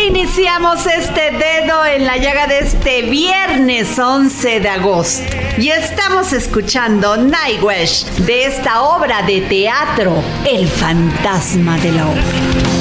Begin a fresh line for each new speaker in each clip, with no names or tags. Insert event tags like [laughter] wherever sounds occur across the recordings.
Iniciamos este dedo en la llaga de este viernes 11 de agosto. Y estamos escuchando Nightwish de esta obra de teatro, El fantasma de la ópera.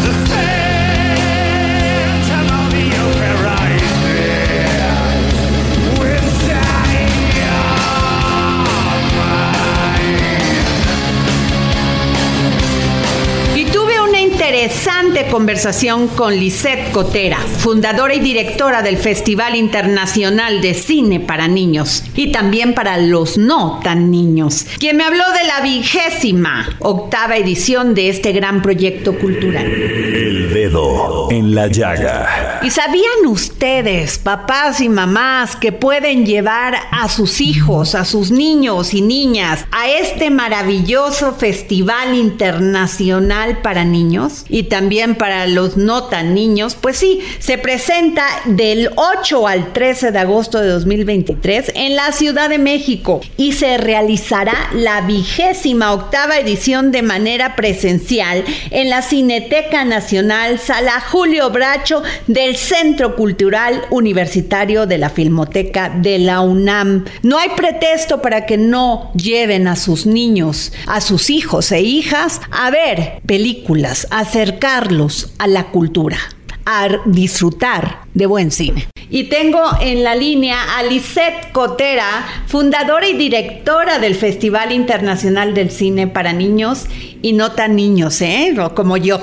Conversación con Lisette Cotera, fundadora y directora del Festival Internacional de Cine para Niños y también para los no tan niños, quien me habló de la vigésima octava edición de este gran proyecto cultural.
El Dedo en la Llaga.
¿Y sabían ustedes, papás y mamás, que pueden llevar a sus hijos, a sus niños y niñas a este maravilloso Festival Internacional para Niños y también para los no tan niños? Pues sí, se presenta del 8 al 13 de agosto de 2023 en la Ciudad de México y se realizará la vigésima octava edición de manera presencial en la Cineteca Nacional Sala Julio Bracho del Centro Cultural Universitario de la Filmoteca de la UNAM. No hay pretexto para que no lleven a sus niños, a sus hijos e hijas a ver películas, acercarlos a la cultura, a disfrutar de buen cine. Y tengo en la línea a Lisette Cotera, fundadora y directora del Festival Internacional del Cine para Niños y no tan niños, ¿eh? Como yo.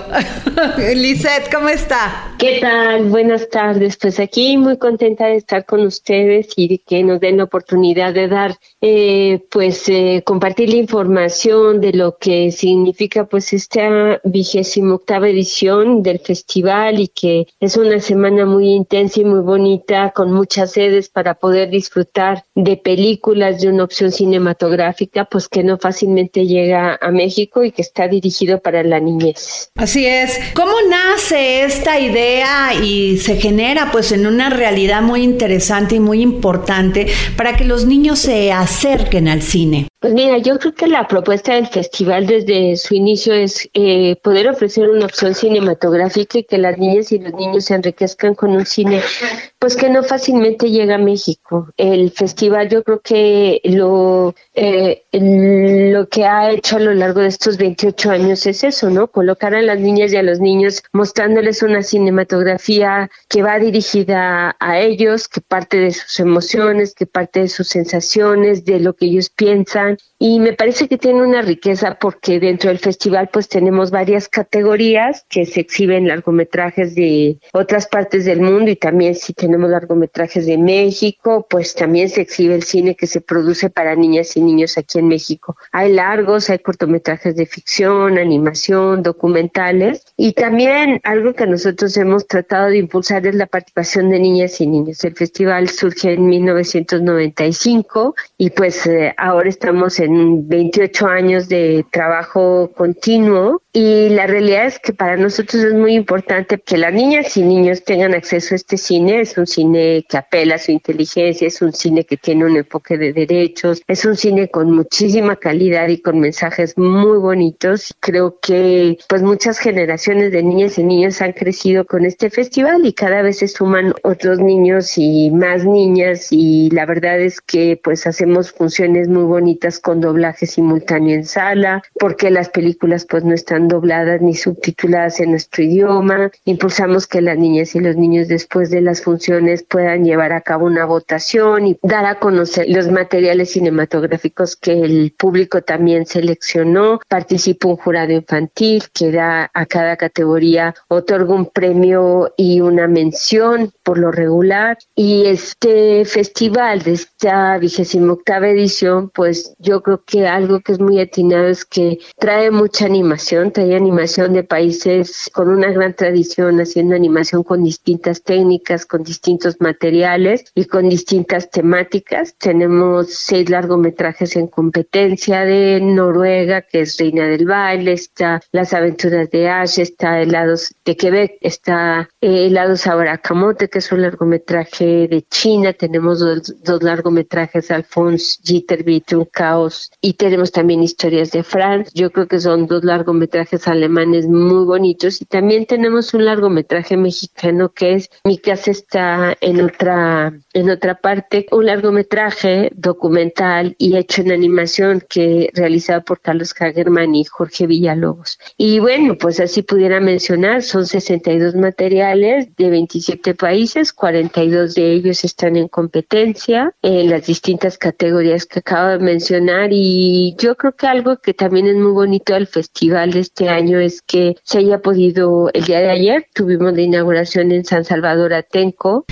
[laughs] Lisette, ¿cómo está?
¿Qué tal? Buenas tardes. Pues aquí muy contenta de estar con ustedes y de que nos den la oportunidad de dar, eh, pues, eh, compartir la información de lo que significa, pues, esta vigésima octava edición del festival y que es una semana muy intensa y muy bonita, con muchas sedes para poder disfrutar de películas de una opción cinematográfica, pues que no fácilmente llega a México y que está dirigido para la niñez.
Así es. ¿Cómo nace esta idea y se genera pues en una realidad muy interesante y muy importante para que los niños se acerquen al cine?
Pues mira, yo creo que la propuesta del festival desde su inicio es eh, poder ofrecer una opción cinematográfica y que las niñas y los niños se enriquezcan con un cine pues que no fácilmente llega a México. El festival yo creo que lo, eh, lo que ha hecho a lo largo de estos 28 años es eso, ¿no? Colocar a las niñas y a los niños mostrándoles una cinematografía que va dirigida a ellos, que parte de sus emociones, que parte de sus sensaciones, de lo que ellos piensan. Y me parece que tiene una riqueza porque dentro del festival pues tenemos varias categorías que se exhiben largometrajes de otras partes del mundo y también si tenemos largometrajes de México, pues también se exhibe el cine que se produce para niñas y niños aquí en México. Hay largos, hay cortometrajes de ficción, animación, documentales y también algo que nosotros hemos tratado de impulsar es la participación de niñas y niños. El festival surge en 1995 y pues eh, ahora estamos en 28 años de trabajo continuo y la realidad es que para nosotros es muy importante que las niñas y niños tengan acceso a este cine. Es un cine que apela a su inteligencia, es un cine que tiene un enfoque de derechos, es un cine con muchísima calidad y con mensajes muy bonitos. Creo que pues muchas generaciones de niñas y niños han crecido con este festival y cada vez se suman otros niños y más niñas y la verdad es que pues hacemos funciones muy bonitas con doblaje simultáneo en sala porque las películas pues no están dobladas ni subtituladas en nuestro idioma. Impulsamos que las niñas y los niños después de las funciones puedan llevar a cabo una votación y dar a conocer los materiales cinematográficos que el público también seleccionó. Participa un jurado infantil que da a cada categoría, otorga un premio y una mención por lo regular. Y este festival de esta vigésima octava edición, pues yo creo que algo que es muy atinado es que trae mucha animación, trae animación de países con una gran tradición haciendo animación con distintas técnicas, con distintos materiales y con distintas temáticas. Tenemos seis largometrajes en competencia de Noruega, que es Reina del Baile, está Las aventuras de Ash, está Helados de Quebec, está eh, Helados Camote, que es un largometraje de China, tenemos dos, dos largometrajes Alphonse Jitterbit, Un Caos, y tenemos también Historias de France, yo creo que son dos largometrajes alemanes muy bonitos, y también tenemos un largometraje mexicano que es Mi casa está en otra, en otra parte, un largometraje documental y hecho en animación que realizado por Carlos Hagerman y Jorge Villalobos. Y bueno, pues así pudiera mencionar, son 62 materiales de 27 países, 42 de ellos están en competencia en las distintas categorías que acabo de mencionar y yo creo que algo que también es muy bonito del festival de este año es que se haya podido, el día de ayer tuvimos la inauguración en San Salvador Atenco.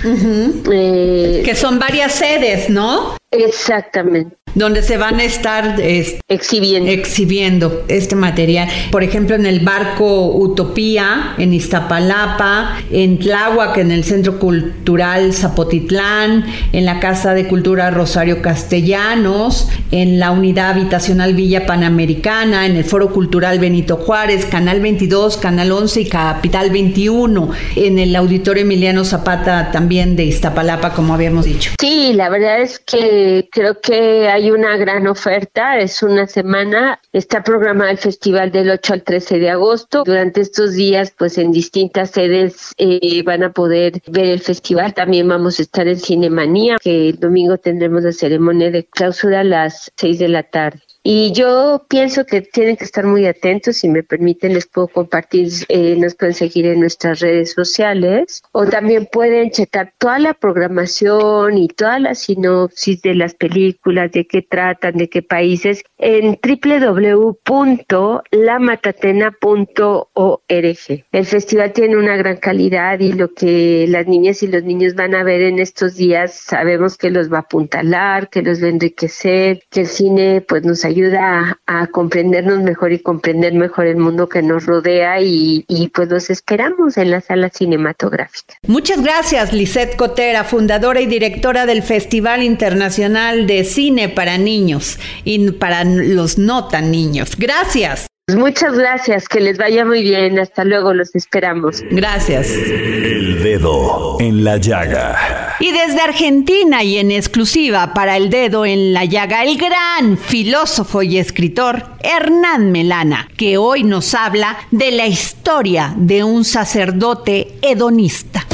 Eh, que son varias sedes, ¿no?
Exactamente
donde se van a estar
exhibiendo.
exhibiendo este material. Por ejemplo, en el barco Utopía, en Iztapalapa, en Tláhuac, en el Centro Cultural Zapotitlán, en la Casa de Cultura Rosario Castellanos, en la Unidad Habitacional Villa Panamericana, en el Foro Cultural Benito Juárez, Canal 22, Canal 11 y Capital 21, en el Auditorio Emiliano Zapata también de Iztapalapa, como habíamos dicho.
Sí, la verdad es que creo que hay una gran oferta, es una semana, está programado el festival del 8 al 13 de agosto. Durante estos días, pues en distintas sedes eh, van a poder ver el festival. También vamos a estar en Cinemanía, que el domingo tendremos la ceremonia de clausura a las 6 de la tarde. Y yo pienso que tienen que estar muy atentos, si me permiten les puedo compartir, eh, nos pueden seguir en nuestras redes sociales o también pueden checar toda la programación y toda la sinopsis de las películas, de qué tratan, de qué países en www.lamatatena.org. El festival tiene una gran calidad y lo que las niñas y los niños van a ver en estos días sabemos que los va a apuntalar, que los va a enriquecer, que el cine pues nos ayuda a, comprendernos mejor y comprender mejor el mundo que nos rodea y, pues los esperamos en la sala cinematográfica.
Muchas gracias, Lisette Cotera, fundadora y directora del Festival Internacional de Cine para Niños y para los no tan niños. Gracias.
Pues muchas gracias, que les vaya muy bien. Hasta luego, los esperamos.
Gracias.
El dedo en la llaga.
Y desde Argentina y en exclusiva para el dedo en la llaga, el gran filósofo y escritor Hernán Melana, que hoy nos habla de la historia de un sacerdote hedonista.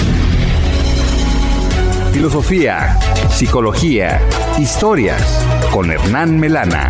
Filosofía, psicología, historias con Hernán Melana.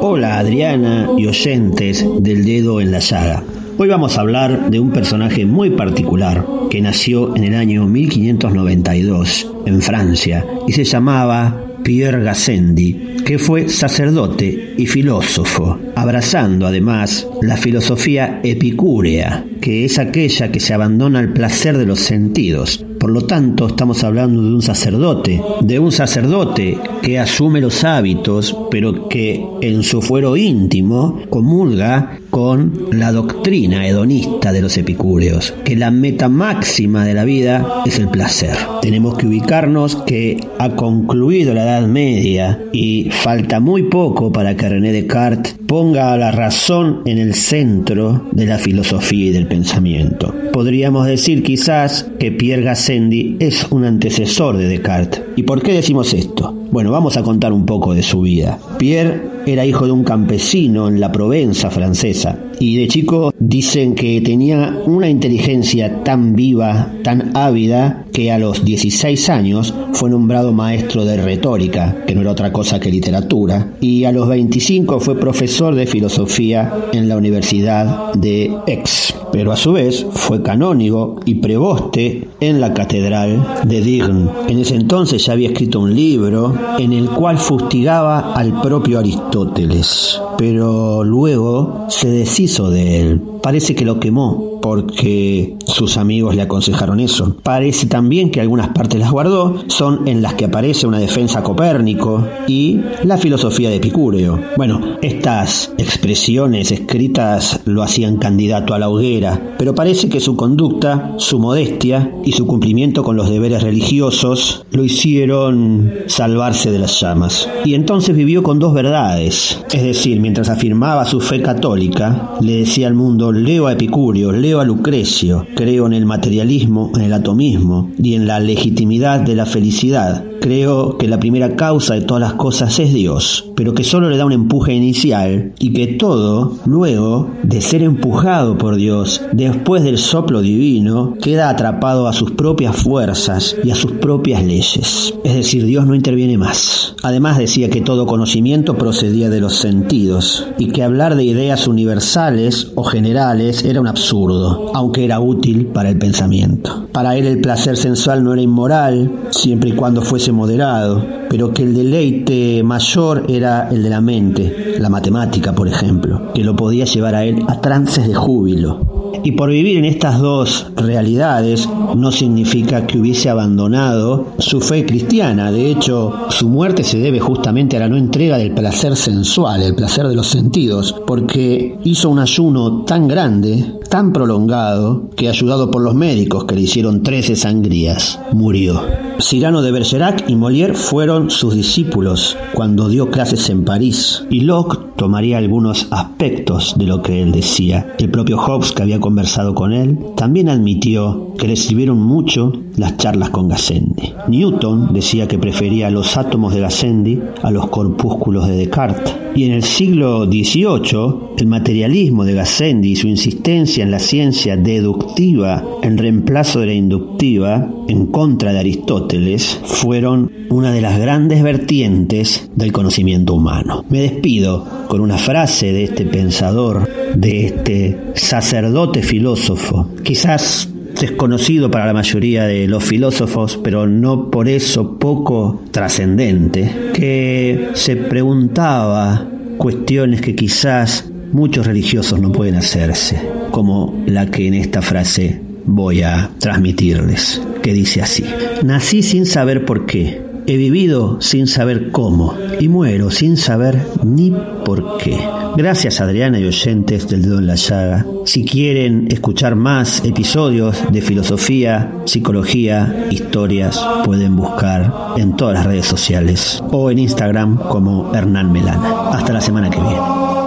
Hola Adriana y oyentes del dedo en la llaga. Hoy vamos a hablar de un personaje muy particular que nació en el año 1592 en Francia y se llamaba Pierre Gassendi, que fue sacerdote y filósofo, abrazando además la filosofía epicúrea, que es aquella que se abandona al placer de los sentidos. Por lo tanto, estamos hablando de un sacerdote, de un sacerdote que asume los hábitos, pero que en su fuero íntimo comulga con la doctrina hedonista de los epicúreos, que la meta máxima de la vida es el placer. Tenemos que ubicarnos que ha concluido la Edad Media y falta muy poco para que René Descartes ponga la razón en el centro de la filosofía y del pensamiento. Podríamos decir quizás que Pierre Gassendi es un antecesor de Descartes. ¿Y por qué decimos esto? Bueno, vamos a contar un poco de su vida. Pierre era hijo de un campesino en la Provenza francesa y de chico dicen que tenía una inteligencia tan viva, tan ávida, que a los 16 años fue nombrado maestro de retórica, que no era otra cosa que literatura, y a los 25 fue profesor de filosofía en la Universidad de Aix, pero a su vez fue canónigo y preboste en la Catedral de Digne. En ese entonces ya había escrito un libro en el cual fustigaba al propio Aristóteles, pero luego se deshizo de él. Parece que lo quemó porque sus amigos le aconsejaron eso. Parece también que algunas partes las guardó, son en las que aparece una defensa a Copérnico y la filosofía de Epicúreo. Bueno, estas expresiones escritas lo hacían candidato a la hoguera, pero parece que su conducta, su modestia y su cumplimiento con los deberes religiosos lo hicieron salvarse de las llamas. Y entonces vivió con dos verdades, es decir, mientras afirmaba su fe católica, le decía al mundo, leo a Epicúreo, leo a Lucrecio, creo en el materialismo, en el atomismo y en la legitimidad de la felicidad. Creo que la primera causa de todas las cosas es Dios, pero que solo le da un empuje inicial y que todo, luego de ser empujado por Dios, después del soplo divino, queda atrapado a sus propias fuerzas y a sus propias leyes. Es decir, Dios no interviene más. Además decía que todo conocimiento procedía de los sentidos y que hablar de ideas universales o generales era un absurdo, aunque era útil para el pensamiento. Para él el placer sensual no era inmoral, siempre y cuando fuese moderado, pero que el deleite mayor era el de la mente, la matemática, por ejemplo, que lo podía llevar a él a trances de júbilo. Y por vivir en estas dos realidades no significa que hubiese abandonado su fe cristiana. De hecho, su muerte se debe justamente a la no entrega del placer sensual, el placer de los sentidos, porque hizo un ayuno tan grande, tan prolongado, que ayudado por los médicos que le hicieron 13 sangrías, murió. Cyrano de Bergerac y Molière fueron sus discípulos cuando dio clases en París, y Locke tomaría algunos aspectos de lo que él decía. El propio Hobbes, que había conversado con él, también admitió que le sirvieron mucho las charlas con Gassendi. Newton decía que prefería los átomos de Gassendi a los corpúsculos de Descartes. Y en el siglo XVIII, el materialismo de Gassendi y su insistencia en la ciencia deductiva en reemplazo de la inductiva, en contra de Aristóteles, fueron una de las grandes vertientes del conocimiento humano. Me despido con una frase de este pensador, de este sacerdote filósofo, quizás desconocido para la mayoría de los filósofos, pero no por eso poco trascendente, que se preguntaba cuestiones que quizás muchos religiosos no pueden hacerse, como la que en esta frase voy a transmitirles, que dice así, nací sin saber por qué He vivido sin saber cómo y muero sin saber ni por qué. Gracias Adriana y oyentes del dedo en la llaga. Si quieren escuchar más episodios de filosofía, psicología, historias, pueden buscar en todas las redes sociales o en Instagram como Hernán Melana. Hasta la semana que viene.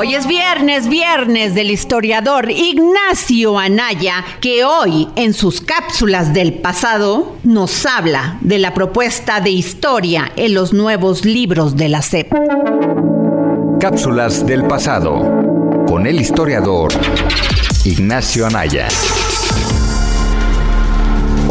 Hoy es viernes, viernes del historiador Ignacio Anaya, que hoy en sus cápsulas del pasado nos habla de la propuesta de historia en los nuevos libros de la SEP.
Cápsulas del pasado con el historiador Ignacio Anaya.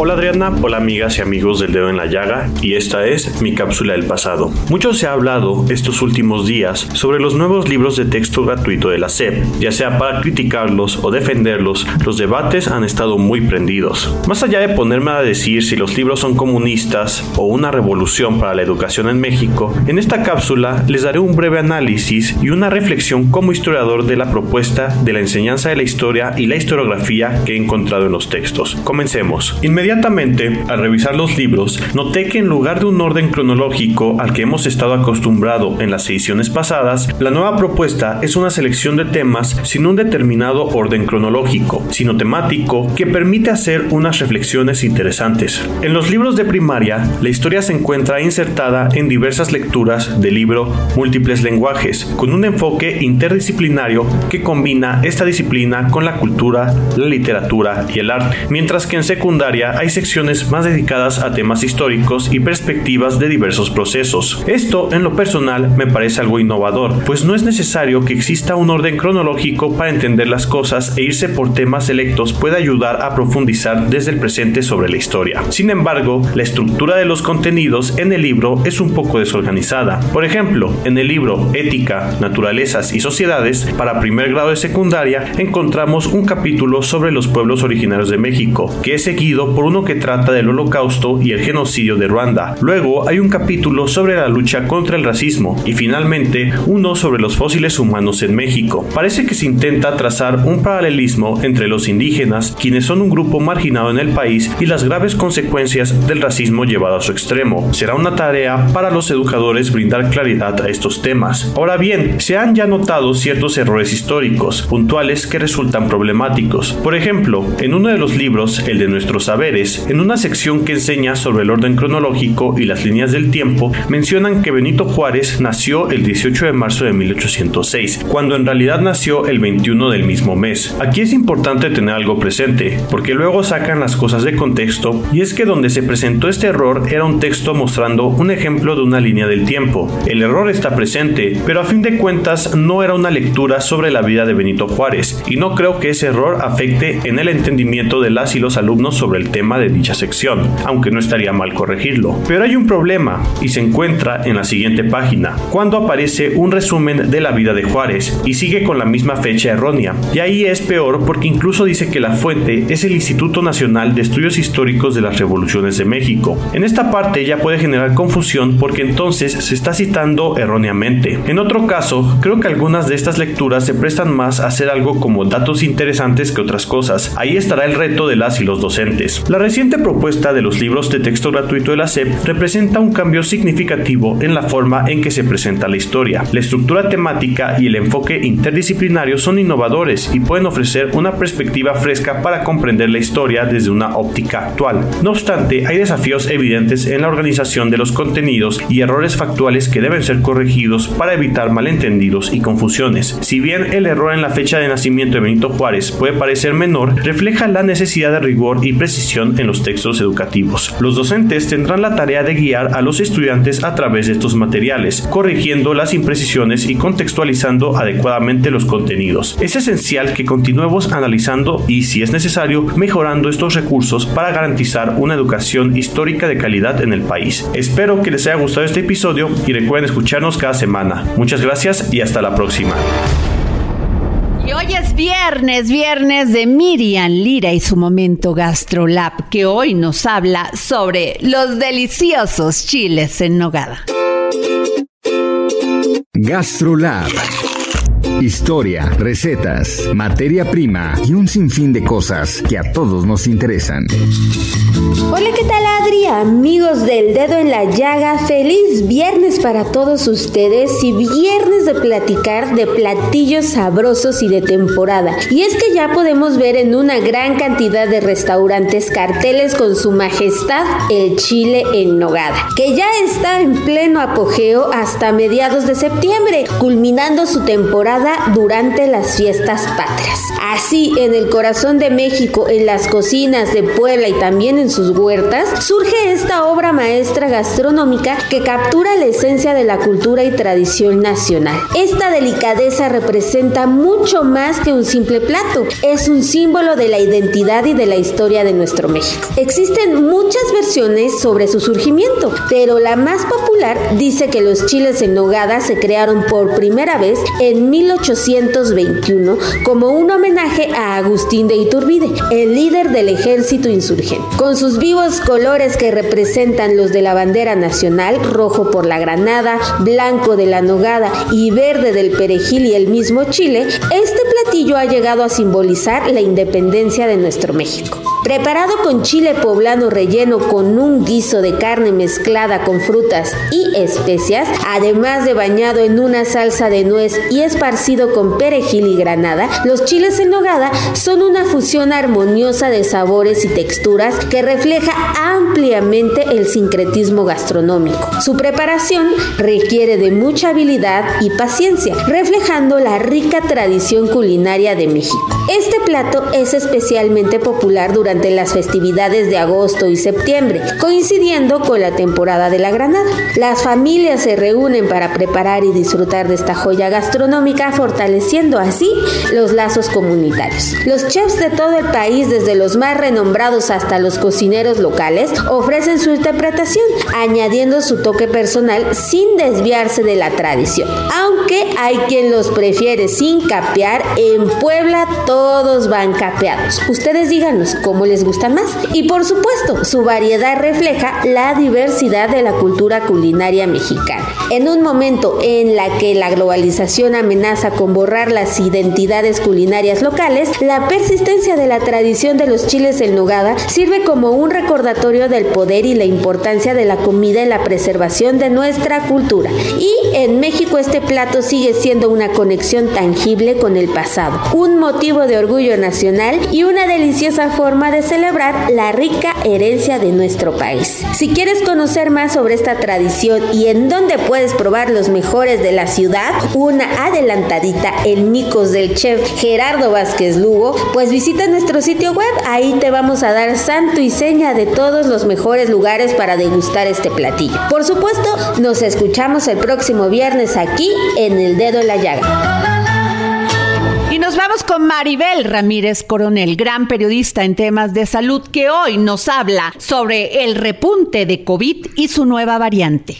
Hola Adriana, hola amigas y amigos del dedo en la llaga y esta es mi cápsula del pasado. Mucho se ha hablado estos últimos días sobre los nuevos libros de texto gratuito de la SEP, ya sea para criticarlos o defenderlos, los debates han estado muy prendidos. Más allá de ponerme a decir si los libros son comunistas o una revolución para la educación en México, en esta cápsula les daré un breve análisis y una reflexión como historiador de la propuesta de la enseñanza de la historia y la historiografía que he encontrado en los textos. Comencemos. Inmediatamente Inmediatamente, al revisar los libros, noté que en lugar de un orden cronológico al que hemos estado acostumbrado en las ediciones pasadas, la nueva propuesta es una selección de temas sin un determinado orden cronológico, sino temático que permite hacer unas reflexiones interesantes. En los libros de primaria, la historia se encuentra insertada en diversas lecturas del libro Múltiples lenguajes, con un enfoque interdisciplinario que combina esta disciplina con la cultura, la literatura y el arte, mientras que en secundaria hay secciones más dedicadas a temas históricos y perspectivas de diversos procesos. Esto, en lo personal, me parece algo innovador, pues no es necesario que exista un orden cronológico para entender las cosas e irse por temas selectos puede ayudar a profundizar desde el presente sobre la historia. Sin embargo, la estructura de los contenidos en el libro es un poco desorganizada. Por ejemplo, en el libro Ética, Naturalezas y Sociedades, para primer grado de secundaria, encontramos un capítulo sobre los pueblos originarios de México, que es seguido por uno que trata del holocausto y el genocidio de Ruanda. Luego hay un capítulo sobre la lucha contra el racismo y finalmente uno sobre los fósiles humanos en México. Parece que se intenta trazar un paralelismo entre los indígenas, quienes son un grupo marginado en el país, y las graves consecuencias del racismo llevado a su extremo. Será una tarea para los educadores brindar claridad a estos temas. Ahora bien, se han ya notado ciertos errores históricos, puntuales que resultan problemáticos. Por ejemplo, en uno de los libros, el de nuestros en una sección que enseña sobre el orden cronológico y las líneas del tiempo, mencionan que Benito Juárez nació el 18 de marzo de 1806, cuando en realidad nació el 21 del mismo mes. Aquí es importante tener algo presente, porque luego sacan las cosas de contexto, y es que donde se presentó este error era un texto mostrando un ejemplo de una línea del tiempo. El error está presente, pero a fin de cuentas no era una lectura sobre la vida de Benito Juárez, y no creo que ese error afecte en el entendimiento de las y los alumnos sobre el tema de dicha sección, aunque no estaría mal corregirlo. Pero hay un problema, y se encuentra en la siguiente página, cuando aparece un resumen de la vida de Juárez, y sigue con la misma fecha errónea. Y ahí es peor porque incluso dice que la fuente es el Instituto Nacional de Estudios Históricos de las Revoluciones de México. En esta parte ya puede generar confusión porque entonces se está citando erróneamente. En otro caso, creo que algunas de estas lecturas se prestan más a hacer algo como datos interesantes que otras cosas. Ahí estará el reto de las y los docentes. La reciente propuesta de los libros de texto gratuito de la SEP representa un cambio significativo en la forma en que se presenta la historia. La estructura temática y el enfoque interdisciplinario son innovadores y pueden ofrecer una perspectiva fresca para comprender la historia desde una óptica actual. No obstante, hay desafíos evidentes en la organización de los contenidos y errores factuales que deben ser corregidos para evitar malentendidos y confusiones. Si bien el error en la fecha de nacimiento de Benito Juárez puede parecer menor, refleja la necesidad de rigor y precisión en los textos educativos. Los docentes tendrán la tarea de guiar a los estudiantes a través de estos materiales, corrigiendo las imprecisiones y contextualizando adecuadamente los contenidos. Es esencial que continuemos analizando y, si es necesario, mejorando estos recursos para garantizar una educación histórica de calidad en el país. Espero que les haya gustado este episodio y recuerden escucharnos cada semana. Muchas gracias y hasta la próxima.
Hoy es viernes, viernes de Miriam Lira y su momento GastroLab, que hoy nos habla sobre los deliciosos chiles en nogada.
GastroLab. Historia, recetas, materia prima y un sinfín de cosas que a todos nos interesan.
Hola, ¿qué tal Adri? Amigos del dedo en la llaga, feliz viernes para todos ustedes y viernes de platicar de platillos sabrosos y de temporada. Y es que ya podemos ver en una gran cantidad de restaurantes carteles con su majestad el chile en nogada, que ya está en pleno apogeo hasta mediados de septiembre, culminando su temporada durante las fiestas patrias. Así, en el corazón de México, en las cocinas de Puebla y también en sus huertas, surge esta obra maestra gastronómica que captura la esencia de la cultura y tradición nacional. Esta delicadeza representa mucho más que un simple plato, es un símbolo de la identidad y de la historia de nuestro México. Existen muchas versiones sobre su surgimiento, pero la más popular dice que los chiles en nogada se crearon por primera vez en 1821 como un homenaje a Agustín de Iturbide, el líder del ejército insurgente. Con sus vivos colores que representan los de la bandera nacional, rojo por la granada, blanco de la nogada y verde del perejil y el mismo chile, este platillo ha llegado a simbolizar la independencia de nuestro México. Preparado con chile poblano relleno con un guiso de carne mezclada con frutas y especias, además de bañado en una salsa de nuez y esparcido con perejil y granada, los chiles en nogada son una fusión armoniosa de sabores y texturas que refleja ampliamente el sincretismo gastronómico. Su preparación requiere de mucha habilidad y paciencia, reflejando la rica tradición culinaria de México. Este plato es especialmente popular durante las festividades de agosto y septiembre, coincidiendo con la temporada de la granada. Las familias se reúnen para preparar y disfrutar de esta joya gastronómica, fortaleciendo así los lazos comunitarios. Los chefs de todo el país, desde los más renombrados hasta los cocineros locales, ofrecen su interpretación, añadiendo su toque personal sin desviarse de la tradición. Aunque hay quien los prefiere sin capear, en Puebla todos van capeados. Ustedes díganos cómo les gusta más. Y por supuesto, su variedad refleja la diversidad de la cultura culinaria mexicana. En un momento en la que la globalización amenaza con borrar las identidades culinarias locales, la persistencia de la tradición de los chiles en nogada sirve como un recordatorio del poder y la importancia de la comida en la preservación de nuestra cultura. Y en México este plato sigue siendo una conexión tangible con el pasado, un motivo de orgullo nacional y una deliciosa forma de celebrar la rica herencia de nuestro país. Si quieres conocer más sobre esta tradición y en dónde puedes probar los mejores de la ciudad, una adelantadita en Micos del chef Gerardo Vázquez Lugo, pues visita nuestro sitio web, ahí te vamos a dar santo y seña de todos los mejores lugares para degustar este platillo. Por supuesto, nos escuchamos el próximo viernes aquí en El Dedo la Llaga.
Con Maribel Ramírez Coronel, gran periodista en temas de salud, que hoy nos habla sobre el repunte de COVID y su nueva variante.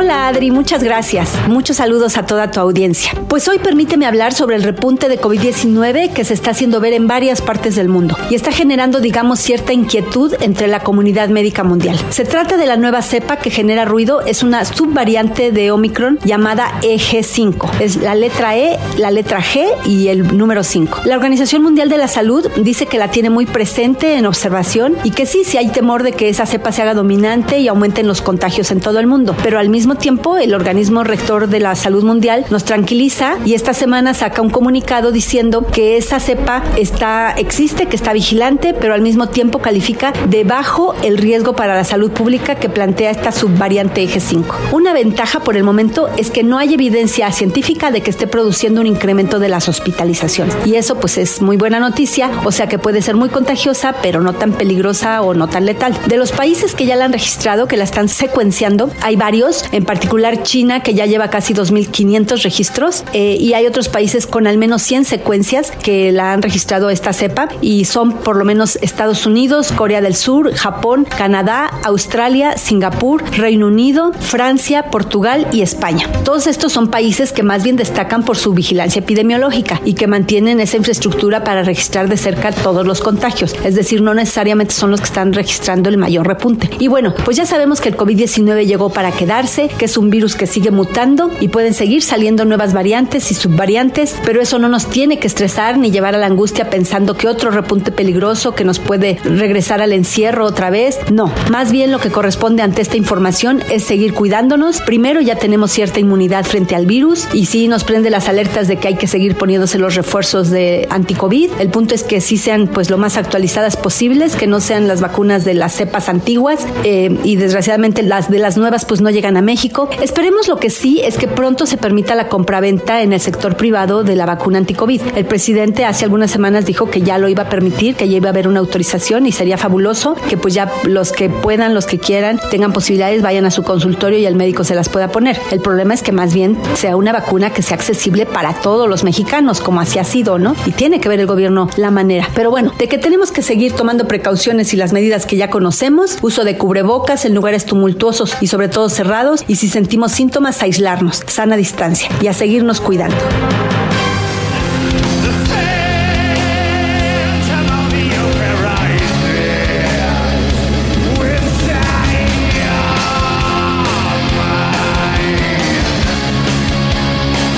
Hola Adri, muchas gracias. Muchos saludos a toda tu audiencia. Pues hoy permíteme hablar sobre el repunte de COVID-19 que se está haciendo ver en varias partes del mundo y está generando, digamos, cierta inquietud entre la comunidad médica mundial. Se trata de la nueva cepa que genera ruido, es una subvariante de Omicron llamada EG5. Es la letra E, la letra G y el número 5. La Organización Mundial de la Salud dice que la tiene muy presente en observación y que sí, sí hay temor de que esa cepa se haga dominante y aumenten los contagios en todo el mundo, pero al mismo tiempo, el organismo rector de la salud mundial nos tranquiliza y esta semana saca un comunicado diciendo que esa cepa está, existe, que está vigilante, pero al mismo tiempo califica de bajo el riesgo para la salud pública que plantea esta subvariante eje 5. Una ventaja por el momento es que no hay evidencia científica de que esté produciendo un incremento de las hospitalizaciones. Y eso pues es muy buena noticia, o sea que puede ser muy contagiosa, pero no tan peligrosa o no tan letal. De los países que ya la han registrado, que la están secuenciando, hay varios, en particular China, que ya lleva casi 2.500 registros, eh, y hay otros países con al menos 100 secuencias que la han registrado esta cepa, y son por lo menos Estados Unidos, Corea del Sur, Japón, Canadá, Australia, Singapur, Reino Unido, Francia, Portugal y España. Todos estos son países que más bien destacan por su vigilancia epidemiológica y que mantienen esa infraestructura para registrar de cerca todos los contagios, es decir, no necesariamente son los que están registrando el mayor repunte. Y bueno, pues ya sabemos que el COVID-19 llegó para quedarse, que es un virus que sigue mutando y pueden seguir saliendo nuevas variantes y subvariantes, pero eso no nos tiene que estresar ni llevar a la angustia pensando que otro repunte peligroso que nos puede regresar al encierro otra vez. No, más bien lo que corresponde ante esta información es seguir cuidándonos. Primero ya tenemos cierta inmunidad frente al virus y sí nos prende las alertas de que hay que seguir poniéndose los refuerzos de anti-COVID. El punto es que sí sean pues lo más actualizadas posibles, que no sean las vacunas de las cepas antiguas eh, y desgraciadamente las de las nuevas pues no llegan a México Esperemos lo que sí es que pronto se permita la compraventa en el sector privado de la vacuna anticovid. El presidente hace algunas semanas dijo que ya lo iba a permitir, que ya iba a haber una autorización y sería fabuloso que pues ya los que puedan, los que quieran, tengan posibilidades, vayan a su consultorio y el médico se las pueda poner. El problema es que más bien sea una vacuna que sea accesible para todos los mexicanos, como así ha sido, ¿no? Y tiene que ver el gobierno la manera. Pero bueno, de que tenemos que seguir tomando precauciones y las medidas que ya conocemos, uso de cubrebocas en lugares tumultuosos y sobre todo cerrados, y si sentimos síntomas, aislarnos, sana distancia y a seguirnos cuidando.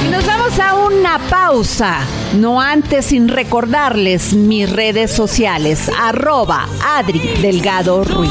Y nos vamos a una pausa, no antes sin recordarles mis redes sociales, arroba Adri Delgado Ruiz.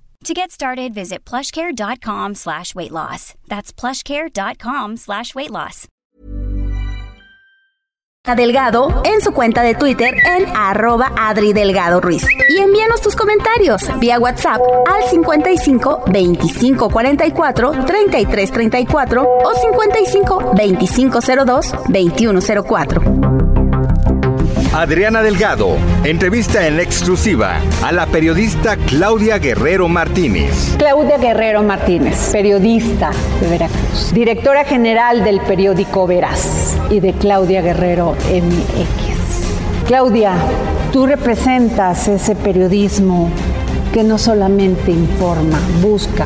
To get started, visit plushcare.com slash weight loss. That's plushcare.com slash weight loss.
Delgado en su cuenta de Twitter en arroba Adri Delgado Ruiz. Y envíanos tus comentarios vía WhatsApp al 55 25 44 33 34 o 55 25 02 21 04.
Adriana Delgado entrevista en exclusiva a la periodista Claudia Guerrero Martínez.
Claudia Guerrero Martínez, periodista de Veracruz, directora general del periódico Veraz y de Claudia Guerrero MX. Claudia, tú representas ese periodismo que no solamente informa, busca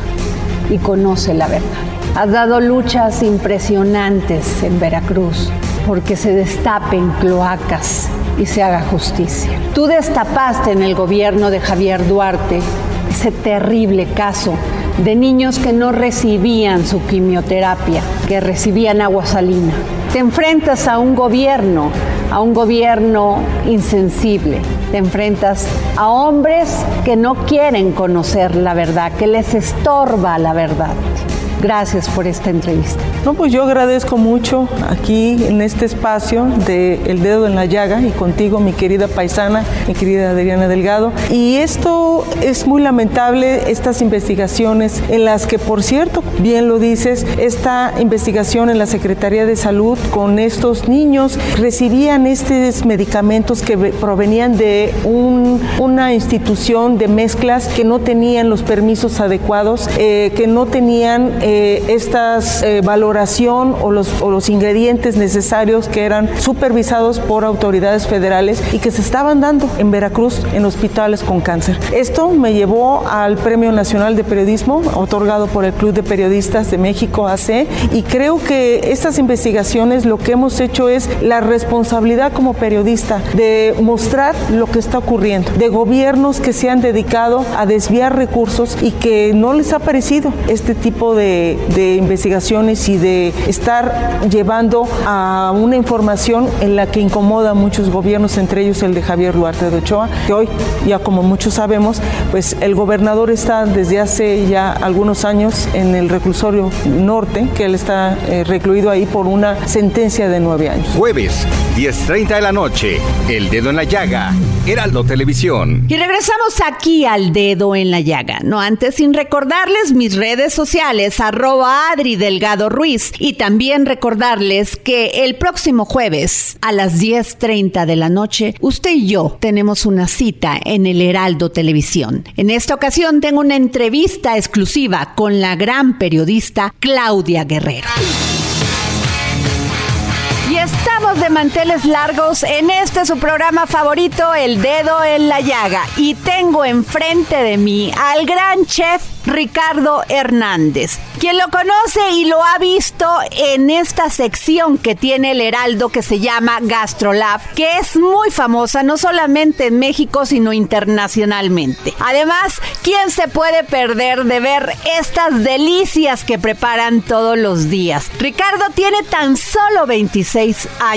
y conoce la verdad. Has dado luchas impresionantes en Veracruz porque se destapen cloacas y se haga justicia. Tú destapaste en el gobierno de Javier Duarte ese terrible caso de niños que no recibían su quimioterapia, que recibían agua salina. Te enfrentas a un gobierno, a un gobierno insensible. Te enfrentas a hombres que no quieren conocer la verdad, que les estorba la verdad. Gracias por esta entrevista.
No, pues yo agradezco mucho aquí en este espacio de El Dedo en la Llaga y contigo, mi querida paisana, mi querida Adriana Delgado. Y esto es muy lamentable, estas investigaciones en las que, por cierto, bien lo dices, esta investigación en la Secretaría de Salud con estos niños recibían estos medicamentos que provenían de una institución de mezclas que no tenían los permisos adecuados, eh, que no tenían eh, esta eh, valoración o los, o los ingredientes necesarios que eran supervisados por autoridades federales y que se estaban dando en Veracruz en hospitales con cáncer. Esto me llevó al Premio Nacional de Periodismo otorgado por el Club de Periodistas de México AC y creo que estas investigaciones lo que hemos hecho es la responsabilidad como periodista de mostrar lo que está ocurriendo, de gobiernos que se han dedicado a desviar recursos y que no les ha parecido este tipo de de, investigaciones y de estar llevando a una información en la que incomoda a muchos gobiernos, entre ellos el de Javier Duarte de Ochoa, que hoy, ya como muchos sabemos, pues el gobernador está desde hace ya algunos años en el reclusorio norte, que él está eh, recluido ahí por una sentencia de nueve años.
Jueves, 10.30 de la noche, El Dedo en la Llaga, Heraldo Televisión.
Y regresamos aquí al Dedo en la Llaga, no antes sin recordarles mis redes sociales, arroba Adri Delgado Ruiz. Y también recordarles que el próximo jueves a las 10.30 de la noche, usted y yo tenemos una cita en el Heraldo Televisión. En esta ocasión tengo una entrevista exclusiva con la gran periodista Claudia Guerrero. Y estamos de manteles largos en este su programa favorito, El Dedo en la Llaga. Y tengo enfrente de mí al gran chef Ricardo Hernández, quien lo conoce y lo ha visto en esta sección que tiene el Heraldo que se llama GastroLab, que es muy famosa no solamente en México, sino internacionalmente. Además, ¿quién se puede perder de ver estas delicias que preparan todos los días? Ricardo tiene tan solo 26 años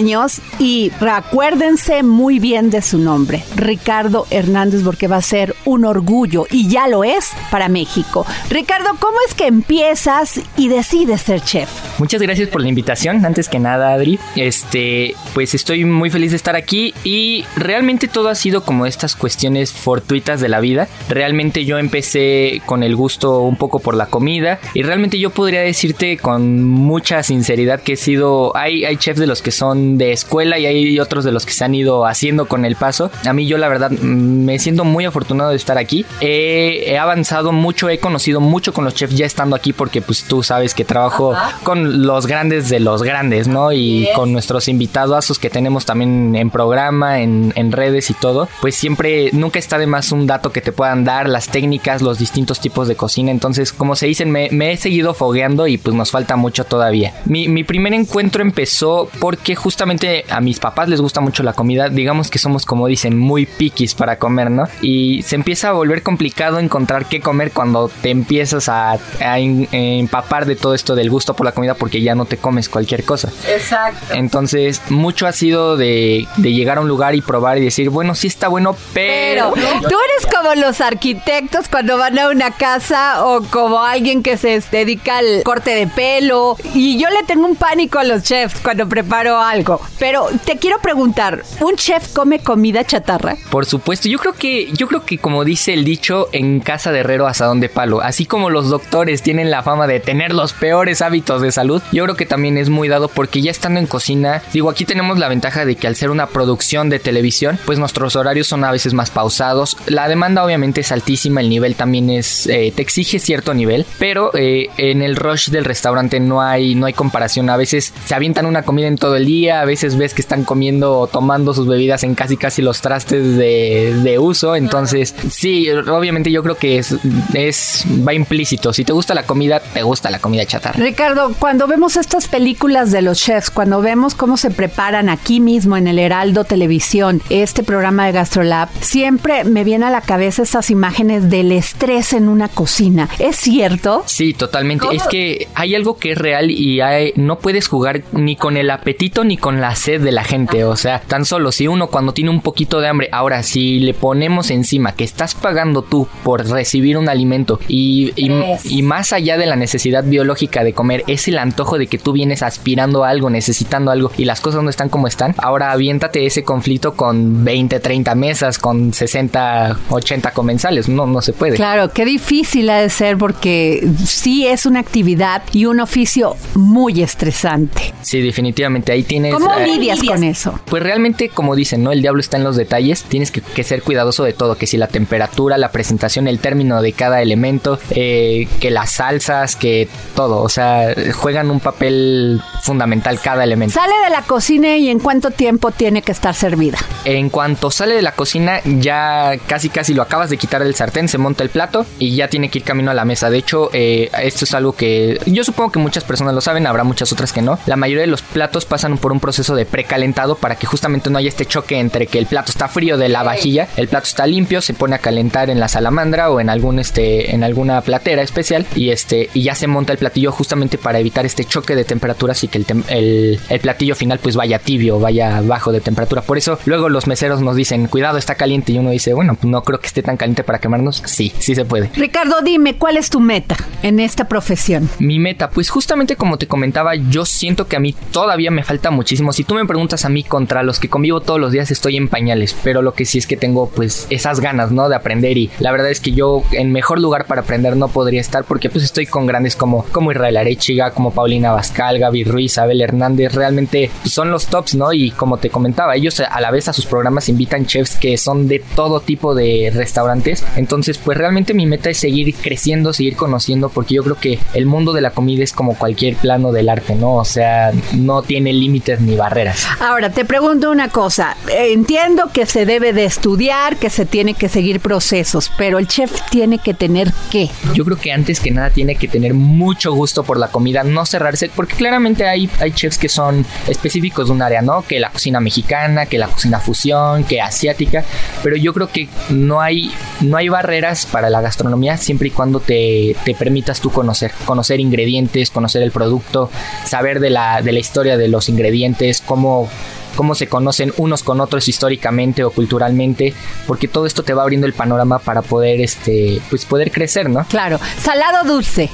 y recuérdense muy bien de su nombre, Ricardo Hernández, porque va a ser un orgullo y ya lo es para México. Ricardo, ¿cómo es que empiezas y decides ser chef?
Muchas gracias por la invitación. Antes que nada, Adri, este, pues estoy muy feliz de estar aquí y realmente todo ha sido como estas cuestiones fortuitas de la vida. Realmente yo empecé con el gusto un poco por la comida y realmente yo podría decirte con mucha sinceridad que he sido, hay, hay chefs de los que son de escuela y hay otros de los que se han ido haciendo con el paso. A mí yo la verdad mm, me siento muy afortunado de estar aquí. He, avanzado mucho, he conocido mucho con los chefs ya estando aquí porque pues tú sabes que trabajo con los grandes de los grandes, ¿no? Y con nuestros invitados que tenemos también en programa, en, en redes y todo, pues siempre, nunca está de más un dato que te puedan dar, las técnicas, los distintos tipos de cocina. Entonces, como se dicen, me, he seguido fogueando y pues nos falta mucho todavía. Mi, mi primer encuentro empezó porque justamente a mis papás les gusta mucho la comida. Digamos que somos, como dicen, muy piquis para comer, ¿no? Y se empieza a volver complicado encontrar qué comer cuando te empiezas a, empapar de todo esto del gusto por la comida porque ya no te comes cualquier cosa.
Exacto.
Entonces, mucho ha sido de, de llegar a un lugar y probar y decir, bueno, sí está bueno, pero...
Tú eres como los arquitectos cuando van a una casa o como alguien que se dedica al corte de pelo. Y yo le tengo un pánico a los chefs cuando preparo algo. Pero te quiero preguntar, ¿un chef come comida chatarra?
Por supuesto, yo creo que, yo creo que como dice el dicho, en casa de herrero asadón de palo, así como los doctores tienen la fama de tener los peores hábitos de salud, yo creo que también es muy dado porque ya estando en cocina, digo, aquí tenemos la ventaja de que al ser una producción de televisión, pues nuestros horarios son a veces más pausados. La demanda obviamente es altísima, el nivel también es, eh, te exige cierto nivel, pero eh, en el rush del restaurante no hay, no hay comparación. A veces se avientan una comida en todo el día, a veces ves que están comiendo o tomando sus bebidas en casi casi los trastes de, de uso. Entonces, sí, obviamente yo creo que es, es, va implícito. Si te gusta la comida, te gusta la comida chatarra.
Ricardo, cuando vemos estas películas de los chefs, cuando vemos cómo se preparan aquí mismo en el Heraldo Televisión, este programa de GastroLab, siempre me viene a la cabeza estas imágenes del estrés en una cocina. ¿Es cierto?
Sí, totalmente. Es que hay algo que es real y no puedes jugar ni con el apetito ni con la sed de la gente. O sea, tan solo si uno cuando tiene un poquito de hambre, ahora si le ponemos encima que estás pagando tú por recibir un alimento y, y, más allá de la necesidad biológica de comer, es el antojo de que tú vienes aspirando a algo, necesitando algo y las cosas no están como están. Ahora aviéntate ese conflicto con 20, 30 mesas, con 60, 80 comensales. No, no se puede.
Claro, qué difícil ha de ser porque sí es una actividad y un oficio muy estresante.
Sí, definitivamente. Ahí tienes.
¿Cómo eh, lidias con eso?
Pues realmente, como dicen, ¿no? El diablo está en los detalles. Tienes que, ser cuidadoso de todo. Que si la temperatura, la presentación, el término de cada elemento, eh, que las salsas, que todo. O sea, juegan un papel fundamental cada elemento.
Sale de la cocina y en cuánto tiempo tiene que estar servida.
En cuanto sale de la cocina, ya casi casi lo acabas de quitar del sartén, se monta el plato y ya tiene que ir camino a la mesa. De hecho, eh, esto es algo que yo supongo que muchas personas lo saben, habrá muchas otras que no. La mayoría de los platos pasan por un proceso de precalentado para que justamente no haya este choque entre que el plato está frío de la vajilla, el plato está limpio, se pone a calentar en la salamandra o en algún este en alguna platera especial y este y ya se monta el platillo justamente para evitar este choque de temperaturas y que el, el platillo final pues vaya tibio, vaya bajo de temperatura. Por eso luego los meseros nos dicen, "Cuidado, está caliente." Y uno dice, "Bueno, pues no creo que esté tan caliente para quemarnos." Sí, sí se puede.
Ricardo, dime, ¿cuál es tu meta en esta profesión?
Mi meta, pues justamente como te comentaba, yo siento que a mí todavía me falta muchísimo. Si tú me preguntas a mí contra los que convivo todos los días, estoy en pañales, pero lo que sí es que tengo pues esas ganas, ¿no? De aprender y la verdad es que yo en mejor lugar para aprender no podría estar porque pues estoy con grandes como, como Israel Arechiga, como Paulina Bascal, Gaby Ruiz, Abel Hernández, realmente son los tops, ¿no? Y como te comentaba, ellos a la vez a sus programas invitan chefs que son de todo tipo de restaurantes, entonces pues realmente mi meta es seguir creciendo, seguir conociendo porque yo creo que el mundo de la comida es como cualquier plano del arte, ¿no? O sea, no tiene límites ni barreras.
Ahora, te pregunto una cosa. Entiendo que se debe de estudiar, que se tiene que seguir procesos, pero el chef tiene que tener qué?
Yo creo que antes que nada tiene que tener mucho gusto por la comida, no cerrarse, porque claramente hay, hay chefs que son específicos de un área, ¿no? Que la cocina mexicana, que la cocina fusión, que asiática, pero yo creo que no hay, no hay barreras para la gastronomía siempre y cuando te, te permitas tú conocer, conocer ingredientes, conocer el producto, saber de la, de la historia de los ingredientes, cómo cómo se conocen unos con otros históricamente o culturalmente, porque todo esto te va abriendo el panorama para poder, este, pues poder crecer, ¿no?
Claro, salado dulce.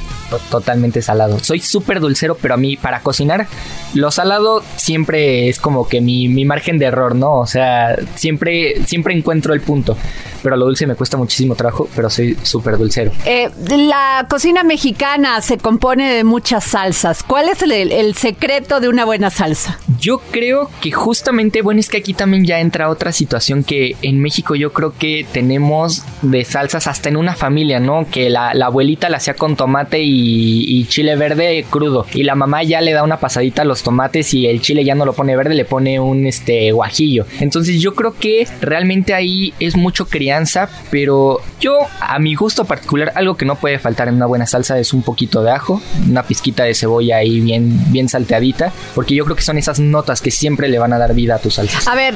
Totalmente salado. Soy súper dulcero, pero a mí para cocinar, lo salado siempre es como que mi, mi margen de error, ¿no? O sea, siempre, siempre encuentro el punto pero lo dulce me cuesta muchísimo trabajo, pero soy súper dulcero.
Eh, la cocina mexicana se compone de muchas salsas. ¿Cuál es el, secreto de una buena salsa?
Yo creo que justamente, bueno, es que aquí también ya entra otra situación que en México yo creo que tenemos de salsas hasta en una familia, ¿no? Que la, abuelita la hacía con tomate y, y, chile verde crudo y la mamá ya le da una pasadita a los tomates y el chile ya no lo pone verde, le pone un este guajillo. Entonces yo creo que realmente ahí es mucho crianza pero yo, a mi gusto particular, algo que no puede faltar en una buena salsa es un poquito de ajo, una pizquita de cebolla ahí bien, bien salteadita, porque yo creo que son esas notas que siempre le van a dar vida a tu salsa.
A ver,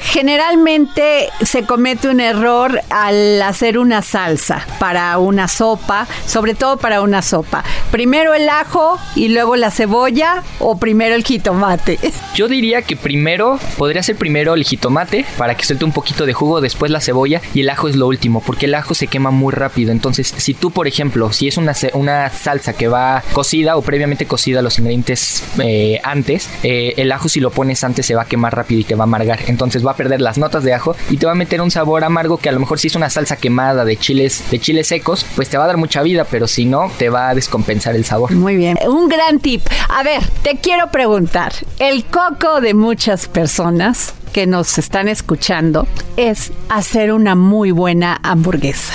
generalmente se comete un error al hacer una salsa para una sopa, sobre todo para una sopa. Primero el ajo y luego la cebolla o primero el jitomate.
Yo diría que primero, podría ser primero el jitomate para que suelte un poquito de jugo, después la cebolla y el ajo es lo último, porque el ajo se quema muy rápido. Entonces, si tú, por ejemplo, si es una, una salsa que va cocida o previamente cocida los ingredientes eh, antes, eh, el ajo si lo pones antes se va a quemar rápido y te va a amargar. Entonces va a perder las notas de ajo y te va a meter un sabor amargo que a lo mejor si es una salsa quemada de chiles, de chiles secos, pues te va a dar mucha vida, pero si no, te va descompensar el sabor.
Muy bien, un gran tip. A ver, te quiero preguntar, el coco de muchas personas que nos están escuchando es hacer una muy buena hamburguesa.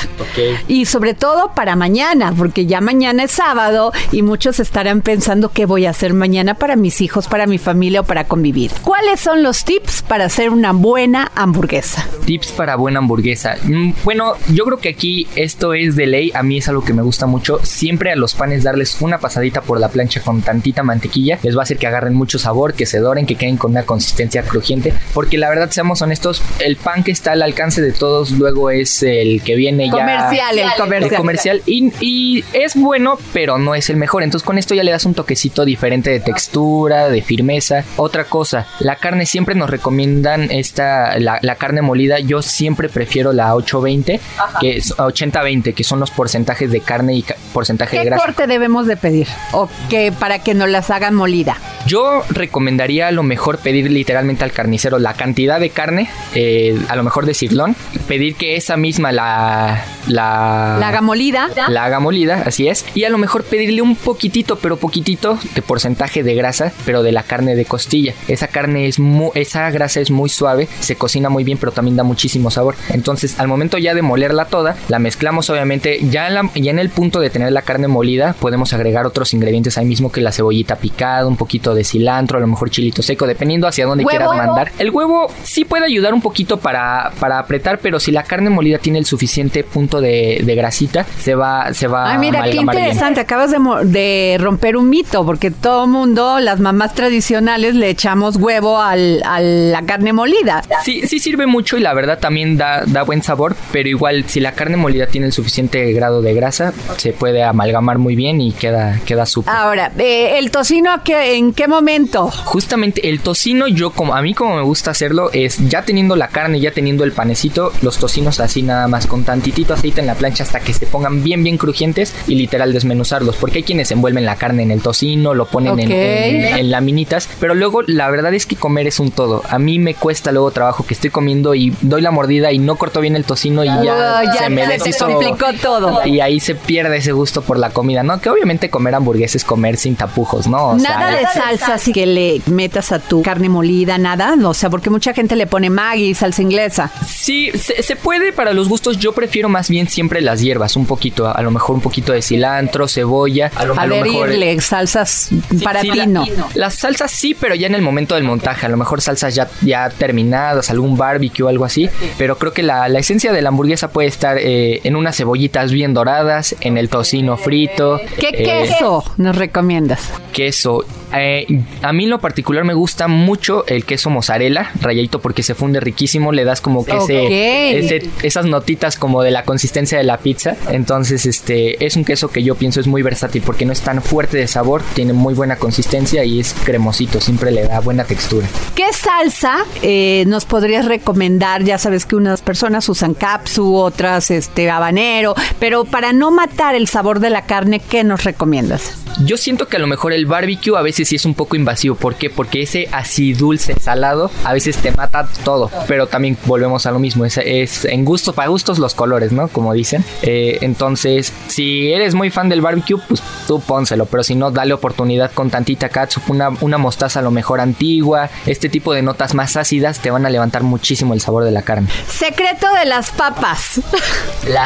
Y sobre todo para mañana, porque ya mañana es sábado y muchos estarán pensando qué voy a hacer mañana para mis hijos, para mi familia o para convivir. ¿Cuáles son los tips para hacer una buena hamburguesa?
Tips para buena hamburguesa. Mm, bueno, yo creo que aquí esto es de ley. A mí es algo que me gusta mucho. Siempre a los panes darles una pasadita por la plancha con tantita mantequilla. Les va a hacer que agarren mucho sabor, que se doren, que queden con una consistencia crujiente. Porque porque la verdad, seamos honestos, el pan que está al alcance de todos luego es el que viene ya.
Comercial, el comercial.
El comercial. Y, es bueno, pero no es el mejor. Entonces, con esto ya le das un toquecito diferente de textura, de firmeza. Otra cosa, la carne siempre nos recomiendan esta, la, carne molida. Yo siempre prefiero la 820, que es 80-20, que son los porcentajes de carne y porcentaje de grasa.
¿Qué corte debemos de pedir? O que para que nos las hagan molida.
Yo recomendaría a lo mejor pedir literalmente al carnicero la cantidad de carne, eh, a lo mejor de cirlón, pedir que esa misma la, la...
La haga molida.
La haga molida, así es. Y a lo mejor pedirle un poquitito, pero poquitito de porcentaje de grasa, pero de la carne de costilla. Esa carne es muy... Esa grasa es muy suave, se cocina muy bien, pero también da muchísimo sabor. Entonces, al momento ya de molerla toda, la mezclamos obviamente. Ya en, la, ya en el punto de tener la carne molida, podemos agregar otros ingredientes ahí mismo que la cebollita picada, un poquito de cilantro, a lo mejor chilito seco, dependiendo hacia dónde quieras mandar. El huevo sí puede ayudar un poquito para, para apretar, pero si la carne molida tiene el suficiente punto de, grasita, se va, se va
Ay, mira, qué interesante. Acabas de, romper un mito, porque todo mundo, las mamás tradicionales, le echamos huevo a la carne molida.
Sí, sí sirve mucho y la verdad también da, da buen sabor, pero igual si la carne molida tiene el suficiente grado de grasa, se puede amalgamar muy bien y queda, queda súper.
Ahora, eh, ¿el tocino en qué momento?
Justamente el tocino, yo como a mí como me gusta hacerlo es ya teniendo la carne, ya teniendo el panecito, los tocinos así nada más con tantitito aceite en la plancha hasta que se pongan bien bien crujientes y literal desmenuzarlos, porque hay quienes envuelven la carne en el tocino, lo ponen en, laminitas, pero luego la verdad es que comer es un todo. A mí me cuesta luego trabajo que estoy comiendo y doy la mordida y no corto bien el tocino y ya, se me
complicó todo.
Y ahí se pierde ese gusto por la comida, ¿no? Que obviamente comer hamburguesas es comer sin tapujos, ¿no?
nada de sal salsas y que le metas a tu carne molida, nada? O sea, porque mucha gente le pone Maggi, salsa inglesa.
Sí, se, puede para los gustos. Yo prefiero más bien siempre las hierbas, un poquito, a, lo mejor un poquito de cilantro, cebolla. A, lo,
mejor salsas para ti no.
Las salsas sí, pero ya en el momento del montaje. A lo mejor salsas ya, ya terminadas, algún barbecue o algo así. Pero creo que la, esencia de la hamburguesa puede estar eh, en unas cebollitas bien doradas, en el tocino frito.
¿Qué eh, queso nos recomiendas?
Queso. Eh, a mí en lo particular me gusta mucho el queso mozzarella, rayadito porque se funde riquísimo, le das como que ese, esas notitas como de la consistencia de la pizza. Entonces, este es un queso que yo pienso es muy versátil porque no es tan fuerte de sabor, tiene muy buena consistencia y es cremosito, siempre le da buena textura.
¿Qué salsa eh, nos podrías recomendar? Ya sabes que unas personas usan capsu, otras este habanero, pero para no matar el sabor de la carne, ¿qué nos recomiendas?
Yo siento que a lo mejor el barbecue a veces sí es un poco invasivo. ¿Por qué? Porque ese así dulce, salado, a veces te mata todo. Pero también volvemos a lo mismo. Es, es en gusto, para gustos los colores, ¿no? Como dicen. Eh, entonces, si eres muy fan del barbecue, pues tú pónselo. Pero si no, dale oportunidad con tantita catsup, una, una mostaza a lo mejor antigua. Este tipo de notas más ácidas te van a levantar muchísimo el sabor de la carne.
Secreto de las papas.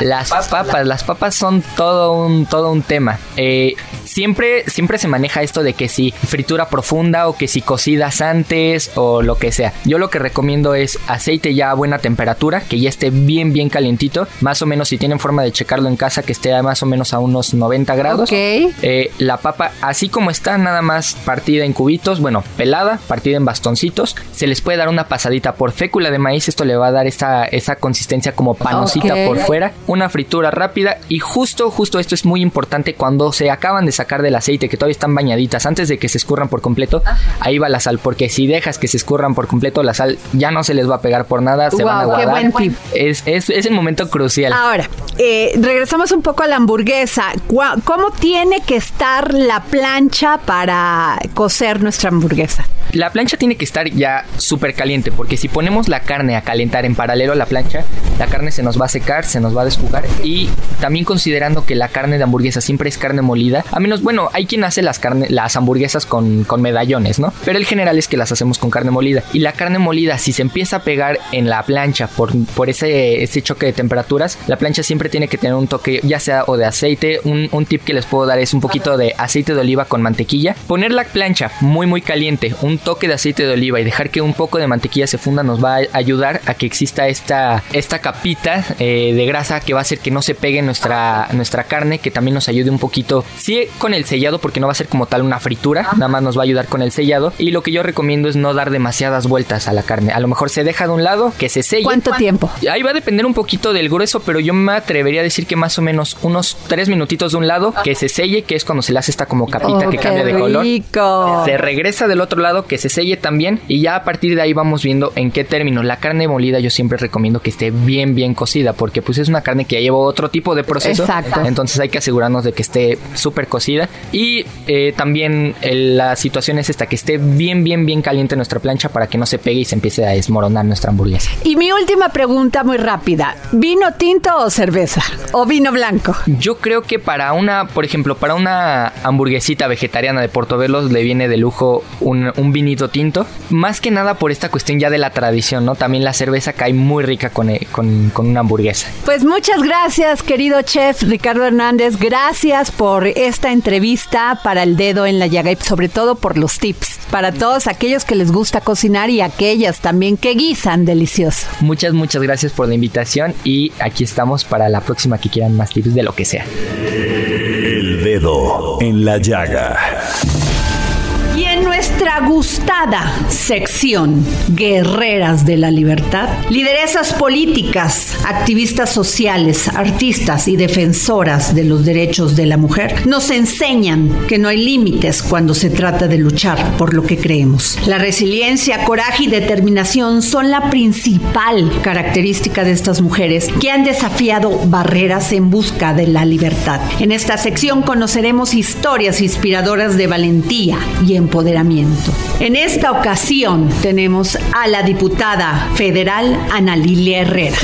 las papas, las papas son todo un, todo un tema. Eh, siempre, siempre se maneja esto de que si fritura profunda o que si cocidas antes o lo que sea. Yo lo que recomiendo es aceite ya a buena temperatura, que ya esté bien, bien calientito. Más o menos si tienen forma de checarlo en casa, que esté más o menos a unos 90 grados. Eh, la papa, así como está, nada más partida en cubitos, bueno, pelada, partida en bastoncitos. Se les puede dar una pasadita por fécula de maíz. Esto le va a dar esa, esa consistencia como panosita por fuera. Una fritura rápida y justo, justo esto es muy importante cuando se acaban de sacar del aceite, que todavía están bañaditas, antes de que se escurran por completo, ahí va la sal, porque si dejas que se escurran por completo, la sal ya no se les va a pegar por nada, se van a guardar. Es, es, es, el momento crucial.
Ahora, eh, regresamos un poco a la hamburguesa. ¿Cómo tiene que estar la plancha para cocer nuestra hamburguesa?
La plancha tiene que estar ya súper caliente, porque si ponemos la carne a calentar en paralelo a la plancha, la carne se nos va a secar, se nos va a desjugar y también considerando que la carne de hamburguesa siempre es carne molida, a menos, bueno, hay quien hace las, las hamburguesas con, con medallones, ¿no? Pero el general es que las hacemos con carne molida. Y la carne molida, si se empieza a pegar en la plancha por, por ese, ese choque de temperaturas, la plancha siempre tiene que tener un toque, ya sea o de aceite, un, un tip que les puedo dar es un poquito de aceite de oliva con mantequilla. Poner la plancha muy muy caliente, un toque de aceite de oliva y dejar que un poco de mantequilla se funda nos va a ayudar a que exista esta, esta capita eh, de grasa que va a hacer que no se pegue nuestra, nuestra carne, que también nos ayude un poquito, sí con el sellado porque no va a ser como tal una fritura, nada más nos va a ayudar con el sellado y lo que yo recomiendo es no dar demasiadas vueltas a la carne, a lo mejor se deja de un lado, que se selle.
¿Cuánto tiempo?
Ahí va a depender un poquito del grueso, pero yo me atrevería a decir que más o menos unos tres minutitos de un lado, que se selle, que es cuando se le hace esta como capita que cambia de color. Se regresa del otro lado, que se selle también y ya a partir de ahí vamos viendo en qué término. La carne molida yo siempre recomiendo que esté bien bien cocida porque pues es una carne que lleva otro tipo de proceso. Exacto. Entonces hay que asegurarnos de que esté súper cocida y eh, también la situación es esta, que esté bien bien bien caliente nuestra plancha para que no se pegue y se empiece a desmoronar nuestra hamburguesa.
Y mi última pregunta muy rápida, ¿vino tinto o cerveza? ¿O vino blanco?
Yo creo que para una, por ejemplo, para una hamburguesita vegetariana de Portobelos le viene de lujo un, un vinito tinto. Más que nada por esta cuestión ya de la tradición, ¿no? También la cerveza cae muy rica con, eh, con, con una hamburguesa.
Pues muchas gracias, querido chef Ricardo Hernández. Gracias por esta entrevista para el dedo en la llaga y sobre todo por los tips. Para todos aquellos que les gusta cocinar y aquellas también que guisan delicioso.
Muchas, muchas gracias por la invitación y aquí estamos para la próxima que quieran más tips de lo que sea.
El dedo en la llaga.
Gustada sección Guerreras de la Libertad, lideresas políticas, activistas sociales, artistas y defensoras de los derechos de la mujer nos enseñan que no hay límites cuando se trata de luchar por lo que creemos. La resiliencia, coraje y determinación son la principal característica de estas mujeres que han desafiado barreras en busca de la libertad. En esta sección conoceremos historias inspiradoras de valentía y empoderamiento. En esta ocasión tenemos a la diputada federal Ana Lilia Herrera.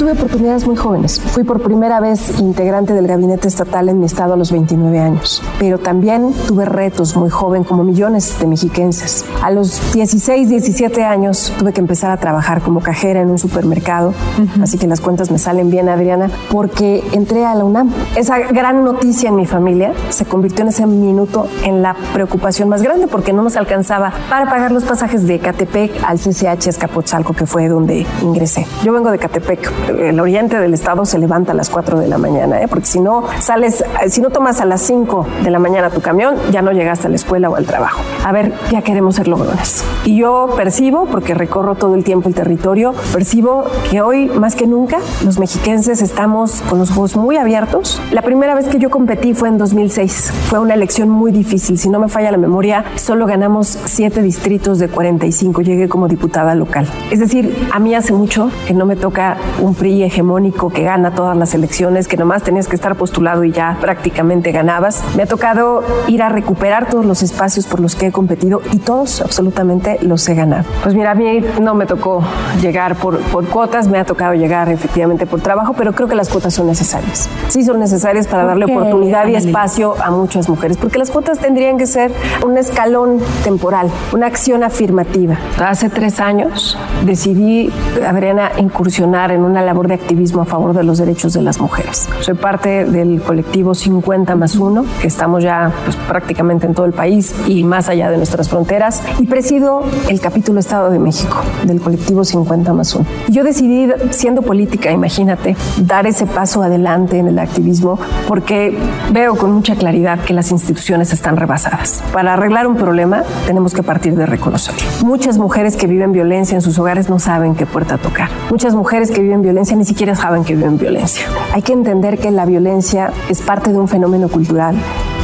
Tuve oportunidades muy jóvenes. Fui por primera vez integrante del gabinete estatal en mi estado a los 29 años, pero también tuve retos muy joven como millones de mexiquenses. A los 16, 17 años tuve que empezar a trabajar como cajera en un supermercado, así que las cuentas me salen bien, Adriana, porque entré a la UNAM. Esa gran noticia en mi familia se convirtió en ese minuto en la preocupación más grande porque no nos alcanzaba para pagar los pasajes de Catepec al CCH Escapotzalco, que fue donde ingresé. Yo vengo de Catepec, el oriente del estado se levanta a las 4 de la mañana, ¿eh? porque si no sales, si no tomas a las 5 de la mañana tu camión, ya no llegaste a la escuela o al trabajo. A ver, ya queremos ser logrones. Y yo percibo, porque recorro todo el tiempo el territorio, percibo que hoy más que nunca los mexiquenses estamos con los ojos muy abiertos. La primera vez que yo competí fue en 2006. Fue una elección muy difícil. Si no me falla la memoria, solo ganamos 7 distritos de 45. Llegué como diputada local. Es decir, a mí hace mucho que no me toca un PRI hegemónico que gana todas las elecciones, que nomás tenías que estar postulado y ya prácticamente ganabas. Me ha tocado ir a recuperar todos los espacios por los que he competido y todos absolutamente los he ganado. Pues mira, a mí no me tocó llegar por, por cuotas, me ha tocado llegar efectivamente por trabajo, pero creo que las cuotas son necesarias. Sí son necesarias para darle oportunidad y espacio a muchas mujeres, porque las cuotas tendrían que ser un escalón temporal, una acción afirmativa. Hace tres años decidí, Adriana, incursionar en una labor de activismo a favor de los derechos de las mujeres. Soy parte del colectivo 50 más 1, que estamos ya pues, prácticamente en todo el país y más allá de nuestras fronteras, y presido el capítulo Estado de México del colectivo 50 más 1. Yo decidí, siendo política, imagínate, dar ese paso adelante en el activismo porque veo con mucha claridad que las instituciones están rebasadas. Para arreglar un problema tenemos que partir de reconocerlo. Muchas mujeres que viven violencia en sus hogares no saben qué puerta tocar. Muchas mujeres que viven violencia ni siquiera saben que viven violencia. Hay que entender que la violencia es parte de un fenómeno cultural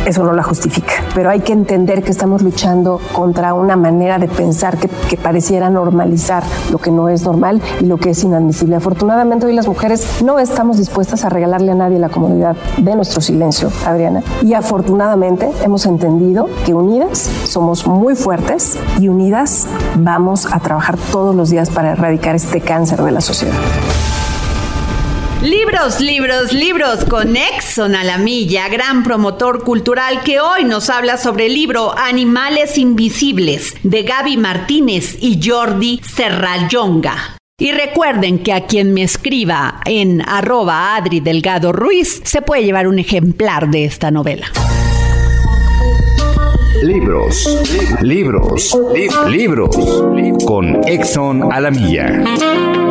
eso no la justifica. Pero hay que entender que estamos luchando contra una manera de pensar que, que, pareciera normalizar lo que no es normal y lo que es inadmisible. Afortunadamente hoy las mujeres no estamos dispuestas a regalarle a nadie la comodidad de nuestro silencio, Adriana. Y afortunadamente hemos entendido que unidas somos muy fuertes y unidas vamos a trabajar todos los días para erradicar este cáncer de la sociedad.
Libros, libros, libros con Exxon a la milla, gran promotor cultural que hoy nos habla sobre el libro Animales Invisibles de Gaby Martínez y Jordi Serrayonga. Y recuerden que a quien me escriba en arroba Adri Delgado Ruiz se puede llevar un ejemplar de esta novela.
Libros, libros, libros con Exxon a la milla.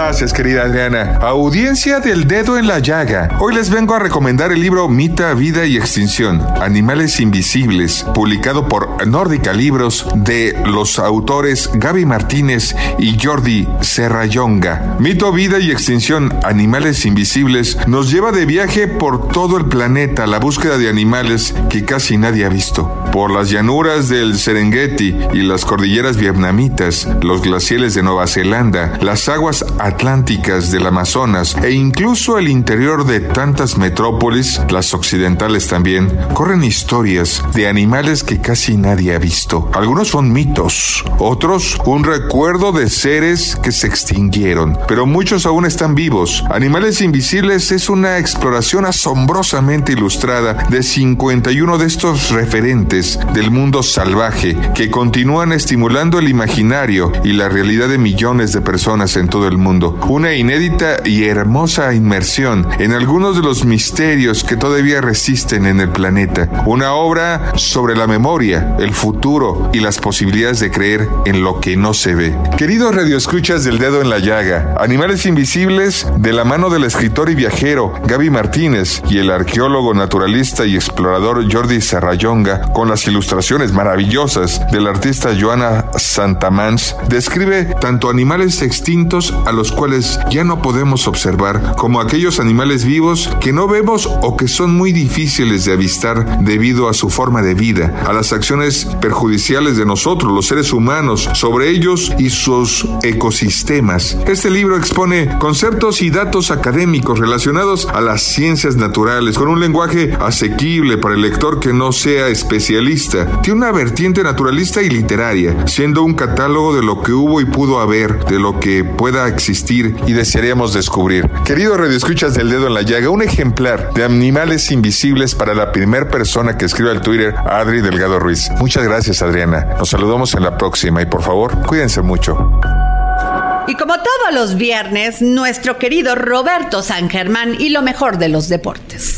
Gracias, querida Adriana. Audiencia del dedo en la llaga. Hoy les vengo a recomendar el libro Mita, Vida y Extinción, Animales Invisibles, publicado por Nórdica Libros de los autores Gaby Martínez y Jordi Serrayonga. Mito, Vida y Extinción, Animales Invisibles, nos lleva de viaje por todo el planeta a la búsqueda de animales que casi nadie ha visto. Por las llanuras del Serengeti y las cordilleras vietnamitas, los glaciares de Nueva Zelanda, las aguas atlánticas del Amazonas e incluso el interior de tantas metrópolis, las occidentales también, corren historias de animales que casi nadie ha visto. Algunos son mitos, otros un recuerdo de seres que se extinguieron, pero muchos aún están vivos. Animales Invisibles es una exploración asombrosamente ilustrada de 51 de estos referentes del mundo salvaje que continúan estimulando el imaginario y la realidad de millones de personas en todo el mundo una inédita y hermosa inmersión en algunos de los misterios que todavía resisten en el planeta. Una obra sobre la memoria, el futuro y las posibilidades de creer en lo que no se ve. Queridos radioescuchas del dedo en la llaga, Animales Invisibles, de la mano del escritor y viajero Gaby Martínez y el arqueólogo, naturalista y explorador Jordi Serrayonga, con las ilustraciones maravillosas del artista Joana Santamans, describe tanto animales extintos a los cuales ya no podemos observar, como aquellos animales vivos que no vemos o que son muy difíciles de avistar debido a su forma de vida, a las acciones perjudiciales de nosotros, los seres humanos, sobre ellos y sus ecosistemas. Este libro expone conceptos y datos académicos relacionados a las ciencias naturales, con un lenguaje asequible para el lector que no sea especialista Tiene una vertiente naturalista y literaria, siendo un catálogo de lo que hubo y pudo haber, de lo que pueda existir y desearíamos descubrir. Querido Radio Escuchas del Dedo en la Llaga, un ejemplar de Animales Invisibles para la primera persona que escriba al Twitter, Adri Delgado Ruiz. Muchas gracias, Adriana. Nos saludamos en la próxima y por favor, cuídense mucho.
Y como todos los viernes, nuestro querido Roberto San Germán y lo mejor de los deportes.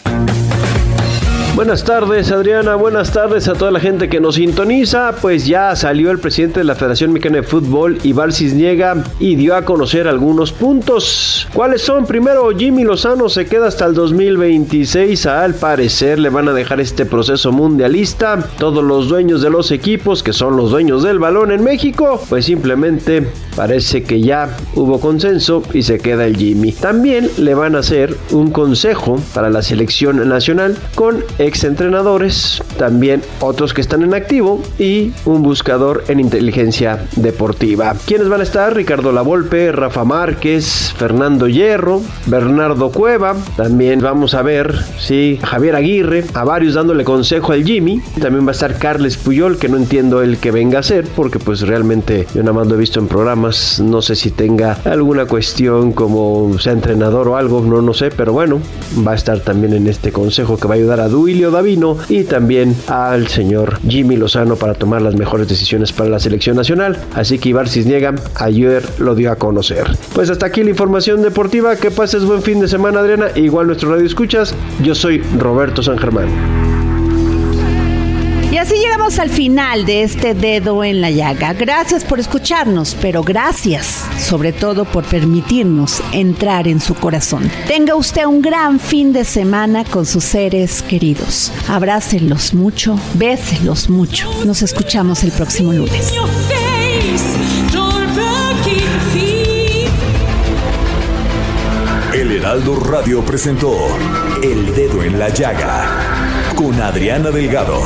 Buenas tardes Adriana, buenas tardes a toda la gente que nos sintoniza. Pues ya salió el presidente de la Federación Mexicana de Fútbol, Ibar Cisniega, y dio a conocer algunos puntos. ¿Cuáles son? Primero, Jimmy Lozano se queda hasta el 2026. Al parecer le van a dejar este proceso mundialista. Todos los dueños de los equipos, que son los dueños del balón en México, pues simplemente parece que ya hubo consenso y se queda el Jimmy. También le van a hacer un consejo para la selección nacional con ex entrenadores, también otros que están en activo y un buscador en inteligencia deportiva. ¿Quiénes van a estar? Ricardo Lavolpe, Rafa Márquez, Fernando Hierro, Bernardo Cueva. También vamos a ver, sí, Javier Aguirre, a varios dándole consejo al Jimmy. También va a estar Carles Puyol, que no entiendo el que venga a ser, porque pues realmente yo nada más lo he visto en programas. No sé si tenga alguna cuestión como sea entrenador o algo, no, no sé, pero bueno, va a estar también en este consejo que va a ayudar a Davino y también al señor Jimmy Lozano para tomar las mejores decisiones para la selección nacional. Así que Ibar Cisniega ayer lo dio a conocer. Pues hasta aquí la información deportiva. Que pases buen fin de semana, Adriana. Igual nuestro radio escuchas. Yo soy Roberto San Germán.
Llegamos al final de este dedo en la llaga. Gracias por escucharnos, pero gracias sobre todo por permitirnos entrar en su corazón. Tenga usted un gran fin de semana con sus seres queridos. Abrácenlos mucho, béselos mucho. Nos escuchamos el próximo lunes.
El Heraldo Radio presentó El Dedo en la Llaga con Adriana Delgado.